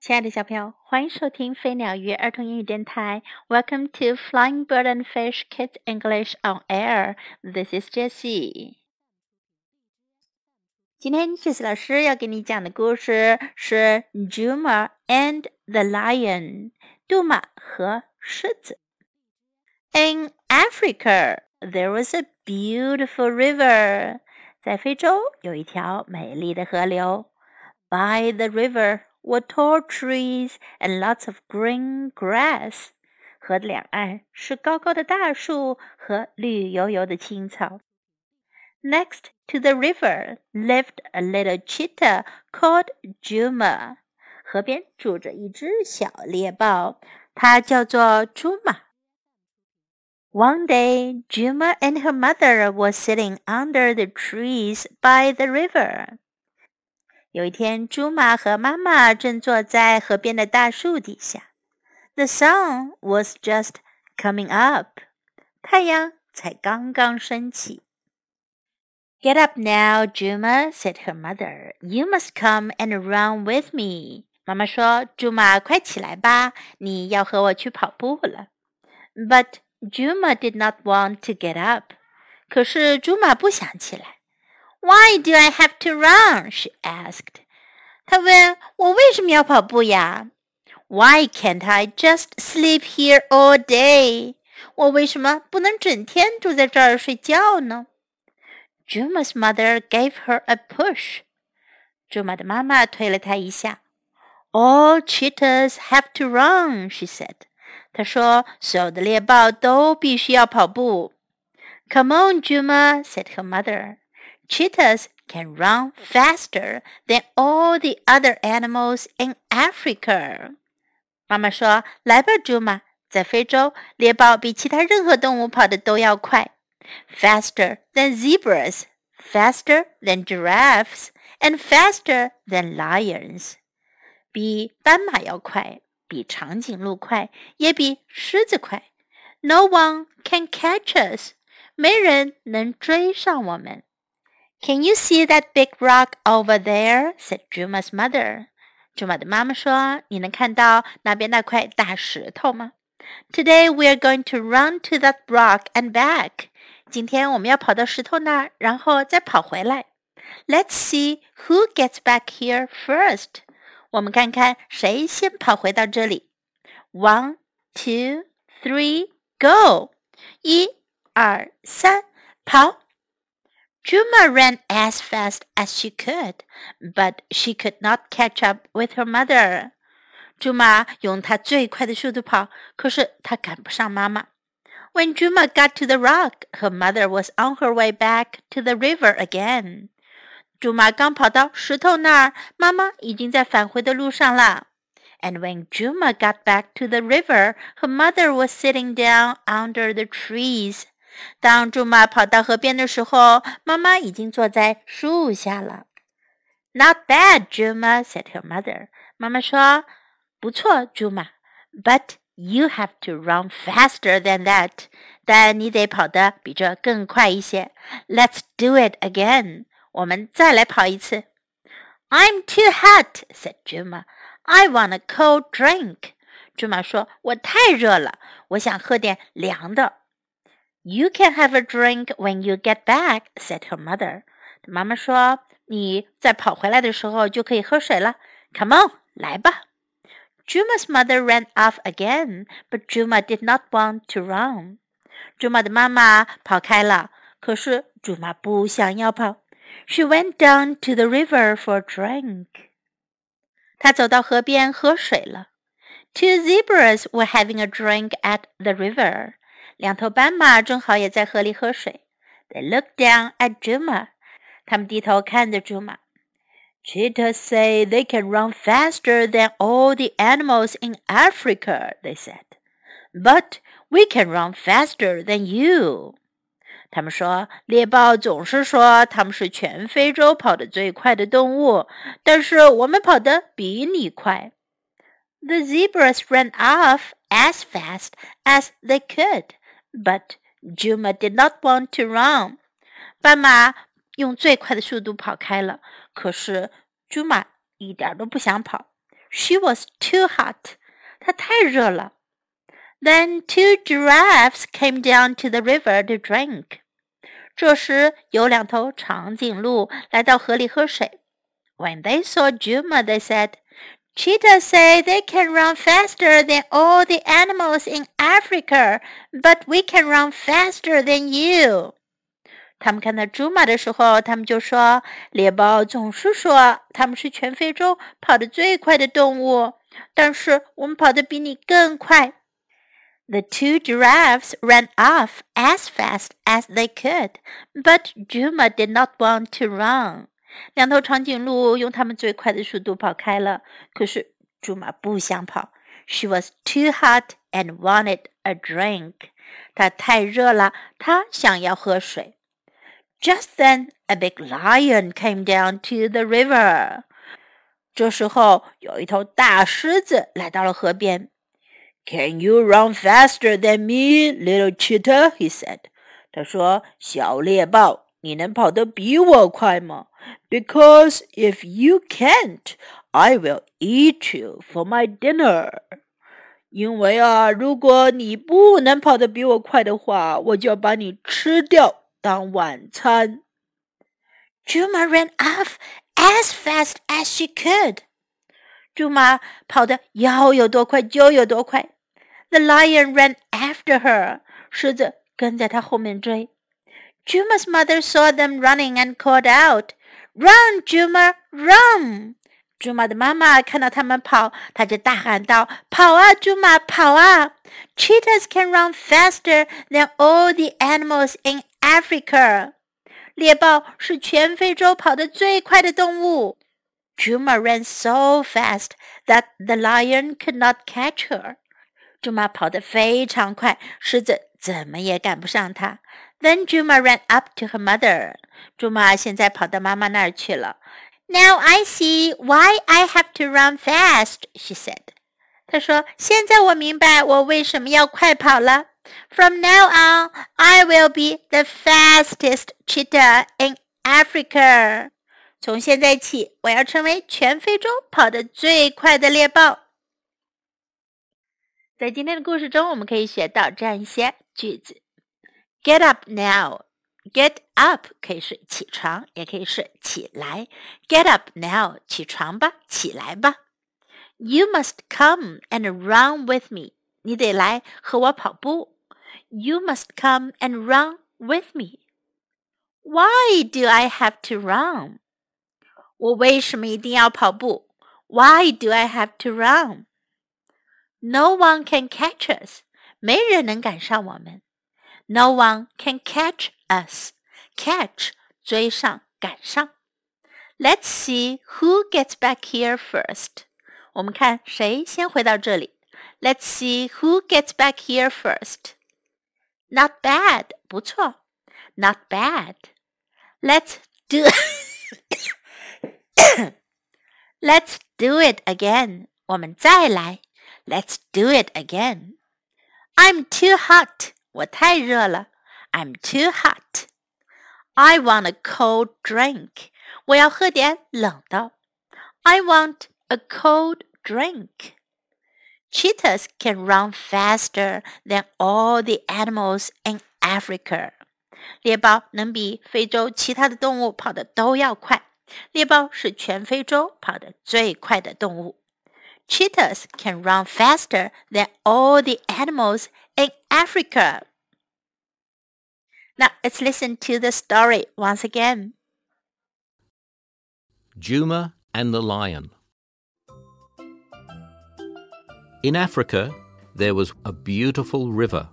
亲爱的小朋友，欢迎收听飞鸟鱼儿童英语电台。Welcome to Flying Bird and Fish Kids English on Air. This is Jessie. 今天 Jessie 老师要给你讲的故事是 Juma and the Lion，杜马和狮子。In Africa, there was a beautiful river. 在非洲有一条美丽的河流。By the river were tall trees and lots of green grass. 河的两岸是高高的大树和绿油油的青草。Next to the river lived a little cheetah called Juma. 河边住着一只小猎豹，它叫做朱玛。One day, Juma and her mother were sitting under the trees by the river. 有一天，朱玛和妈妈正坐在河边的大树底下。The sun was just coming up，太阳才刚刚升起。Get up now, Juma said her mother. You must come and run with me. 妈妈说：“朱玛，快起来吧，你要和我去跑步了。” But Juma did not want to get up. 可是朱玛不想起来。why do I have to run? she asked. 她问我为什么要跑步呀？Why can't I just sleep here all day? 我为什么不能整天住在这儿睡觉呢？Juma's mother gave her a push. 朱玛的妈妈推了她一下。All cheetahs have to run, she said. 她说所有的猎豹都必须要跑步。Come on, Juma, said her mother. Cheetahs can run faster than all the other animals in Africa. Africa。妈妈说：“来吧，朱玛，在非洲，猎豹比其他任何动物跑得都要快，faster than zebras, faster than giraffes, and faster than lions。比斑马要快，比长颈鹿快，也比狮子快。No one can catch us，没人能追上我们。” Can you see that big rock over there? said Juma's mother. 朱玛的妈妈说：“你能看到那边那块大石头吗？”Today we are going to run to that rock and back. 今天我们要跑到石头那儿，然后再跑回来。Let's see who gets back here first. 我们看看谁先跑回到这里。One, two, three, go! 一、二、三，跑 ！Juma ran as fast as she could, but she could not catch up with her mother. 朱玛用她最快的速度跑，可是她赶不上妈妈。When Juma got to the rock, her mother was on her way back to the river again. 朱玛刚跑到石头那儿，妈妈已经在返回的路上了。And when Juma got back to the river, her mother was sitting down under the trees. 当朱玛跑到河边的时候，妈妈已经坐在树下了。Not bad, Juma said her mother. 妈妈说：“不错，朱玛，But you have to run faster than that. 但你得跑得比这更快一些。Let's do it again. 我们再来跑一次。I'm too hot, said Juma. I want a cold drink. 朱玛说：“我太热了，我想喝点凉的。” You can have a drink when you get back," said her mother. 妈妈说：“你在跑回来的时候就可以喝水了。Come on，来吧。” Juma's mother ran off again, but Juma did not want to run. 朱玛的妈妈跑开了，可是朱玛不想要跑。She went down to the river for a drink. 她走到河边喝水了。Two zebras were having a drink at the river. 两头斑马正好也在河里喝水。They looked down at Juma。他们低头看着朱玛。Cheetahs say they can run faster than all the animals in Africa, they said. But we can run faster than you. 他们说，猎豹总是说他们是全非洲跑得最快的动物，但是我们跑得比你快。The zebras ran off as fast as they could. But Juma did not want to run. 斑马用最快的速度跑开了，可是 Juma 一点都不想跑。 She was too hot. 她太热了。Then two giraffes came down to the river to drink. 这时有两头长颈鹿来到河里喝水。When they saw Juma, they said, Cheetahs say they can run faster than all the animals in Africa, but we can run faster than you. 他们看到朱玛的时候，他们就说：“猎豹总是说他们是全非洲跑得最快的动物，但是我们跑得比你更快。” The two giraffes ran off as fast as they could, but Juma did not want to run. 两头长颈鹿用它们最快的速度跑开了。可是朱玛不想跑，She was too hot and wanted a drink。它太热了，它想要喝水。Just then a big lion came down to the river。这时候，有一头大狮子来到了河边。Can you run faster than me, little cheetah? He said. 他说：“小猎豹，你能跑得比我快吗？Because if you can't, I will eat you for my dinner. 因为啊，如果你不能跑得比我快的话，我就要把你吃掉。”当晚餐。Juma ran off as fast as she could. 朱玛跑得要有多快就有多快。The lion ran after her. 狮子跟在她后面追。Juma's mother saw them running and called out, "Run, Juma, run!" 朱玛的妈妈看到他们跑，她就大喊道：“跑啊，朱玛，跑啊！Cheetahs can run faster than all the animals in Africa，猎豹是全非洲跑得最快的动物。Juma ran so fast that the lion could not catch her。朱玛跑得非常快，狮子怎么也赶不上它。 Then Juma ran up to her mother。朱玛现在跑到妈妈那儿去了。Now I see why I have to run fast, she said. 她说：“现在我明白我为什么要快跑了。” From now on, I will be the fastest cheetah in Africa. 从现在起，我要成为全非洲跑得最快的猎豹。在今天的故事中，我们可以学到这样一些句子 ：Get up now. Get up 可以是起床，也可以是起来。Get up now，起床吧，起来吧。You must come and run with me. 你得来和我跑步。You must come and run with me. Why do I have to run? 我为什么一定要跑步？Why do I have to run? No one can catch us. 没人能赶上我们。 No one can catch us. Catch 追上赶上。Let's see who gets back here first. 我们看谁先回到这里。Let's see who gets back here first. Not bad，不错。Not bad. Let's do. Let's do it again. 我们再来。Let's do it again. I'm too hot. 我太热了。I'm too hot. I want a cold drink. 我要喝点冷的。I want a cold drink. Cheetahs can run faster than all the animals in Africa. 猎豹能比非洲其他的动物跑得都要快。猎豹是全非洲跑得最快的动物。Cheetahs can run faster than all the animals in Africa. Now let's listen to the story once again. Juma and the Lion. In Africa, there was a beautiful river.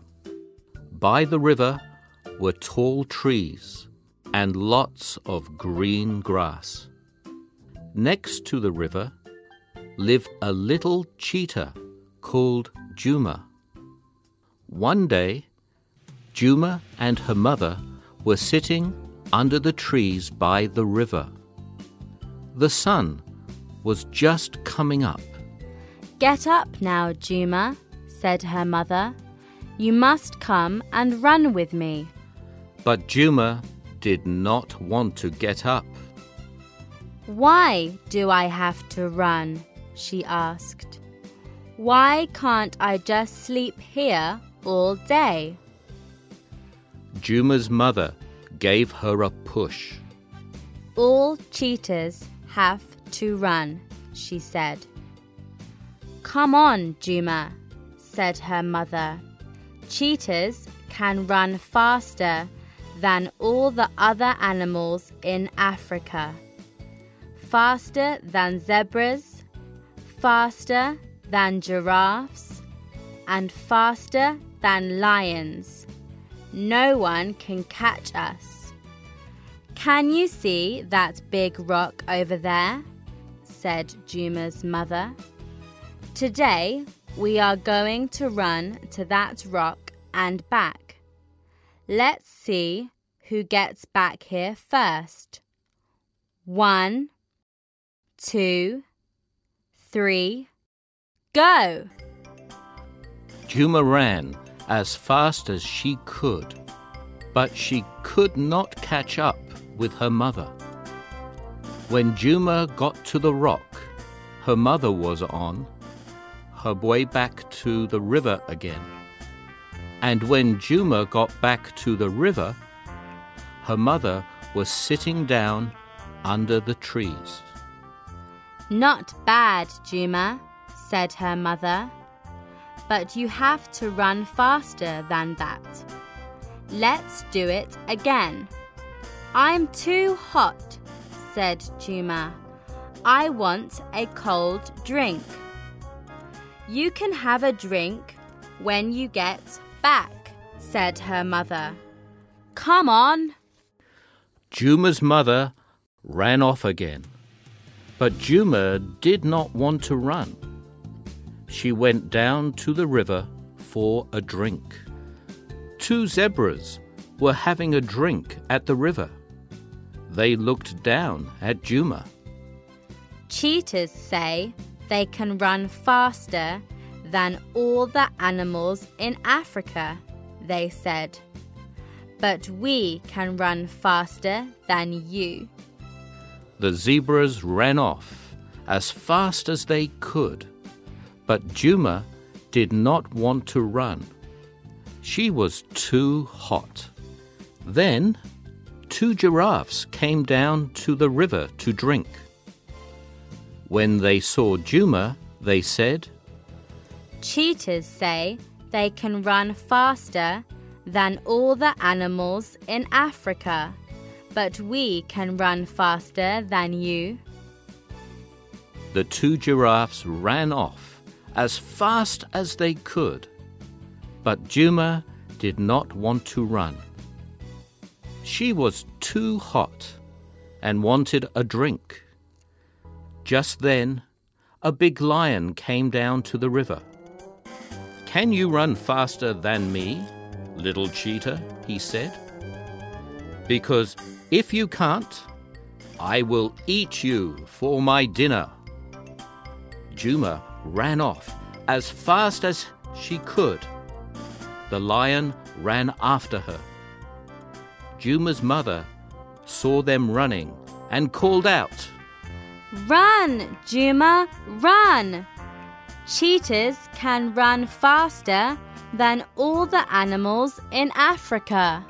By the river were tall trees and lots of green grass. Next to the river lived a little cheetah called Juma. One day, Juma and her mother were sitting under the trees by the river. The sun was just coming up Get up now, Juma, said her mother. You must come and run with me. But Juma did not want to get up. Why do I have to run? she asked. Why can't I just sleep here all day? Juma's mother gave her a push. All cheetahs have to run, she said. Come on, Juma, said her mother. Cheetahs can run faster than all the other animals in Africa. Faster than zebras, faster than giraffes, and faster than lions. No one can catch us. Can you see that big rock over there? said Juma's mother. Today we are going to run to that rock and back. Let's see who gets back here first. One, two, three, go! Juma ran as fast as she could, but she could not catch up with her mother. When Juma got to the rock her mother was on, her way back to the river again. And when Juma got back to the river, her mother was sitting down under the trees. Not bad, Juma, said her mother. But you have to run faster than that. Let's do it again. I'm too hot, said Juma. I want a cold drink. You can have a drink when you get back, said her mother. Come on. Juma's mother ran off again. But Juma did not want to run. She went down to the river for a drink. Two zebras were having a drink at the river. They looked down at Juma. Cheetahs say they can run faster than all the animals in Africa, they said. But we can run faster than you. The zebras ran off as fast as they could, but Juma did not want to run. She was too hot. Then two giraffes came down to the river to drink. When they saw Juma, they said, Cheetahs say they can run faster than all the animals in Africa, but we can run faster than you. The two giraffes ran off as fast as they could, but Juma did not want to run. She was too hot and wanted a drink. Just then, a big lion came down to the river. Can you run faster than me, little cheetah? he said. Because if you can't, I will eat you for my dinner. Juma ran off as fast as she could. The lion ran after her. Juma's mother saw them running and called out, Run, Juma, run! Cheetahs can run faster than all the animals in Africa.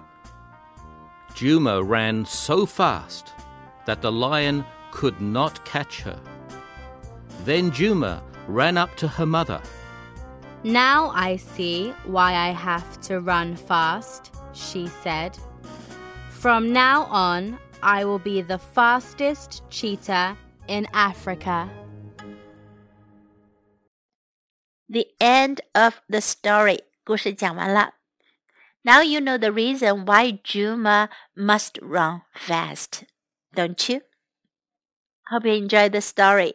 Juma ran so fast that the lion could not catch her. Then Juma ran up to her mother. Now I see why I have to run fast, she said. From now on, I will be the fastest cheetah in Africa. The end of the story. 故事讲完了。Now you know the reason why Juma must run fast, don't you? Hope you enjoyed the story.